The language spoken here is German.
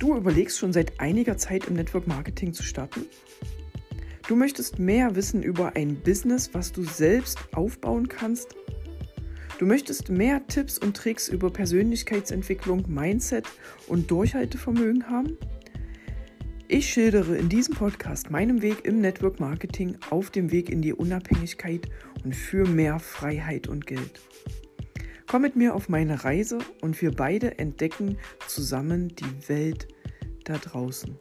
Du überlegst schon seit einiger Zeit im Network Marketing zu starten? Du möchtest mehr wissen über ein Business, was du selbst aufbauen kannst? Du möchtest mehr Tipps und Tricks über Persönlichkeitsentwicklung, Mindset und Durchhaltevermögen haben? Ich schildere in diesem Podcast meinen Weg im Network Marketing auf dem Weg in die Unabhängigkeit und für mehr Freiheit und Geld. Komm mit mir auf meine Reise und wir beide entdecken zusammen die Welt da draußen.